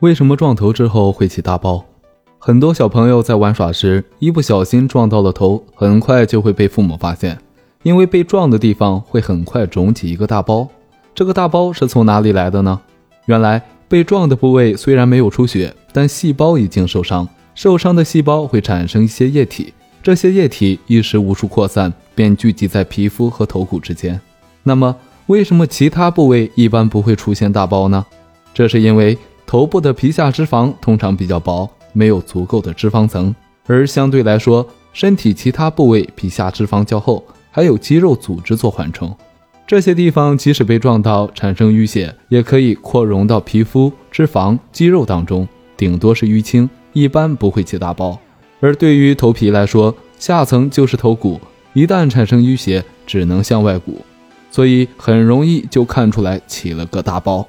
为什么撞头之后会起大包？很多小朋友在玩耍时，一不小心撞到了头，很快就会被父母发现，因为被撞的地方会很快肿起一个大包。这个大包是从哪里来的呢？原来被撞的部位虽然没有出血，但细胞已经受伤，受伤的细胞会产生一些液体，这些液体一时无处扩散，便聚集在皮肤和头骨之间。那么，为什么其他部位一般不会出现大包呢？这是因为头部的皮下脂肪通常比较薄。没有足够的脂肪层，而相对来说，身体其他部位皮下脂肪较厚，还有肌肉组织做缓冲。这些地方即使被撞到产生淤血，也可以扩容到皮肤、脂肪、肌肉当中，顶多是淤青，一般不会起大包。而对于头皮来说，下层就是头骨，一旦产生淤血，只能向外鼓，所以很容易就看出来起了个大包。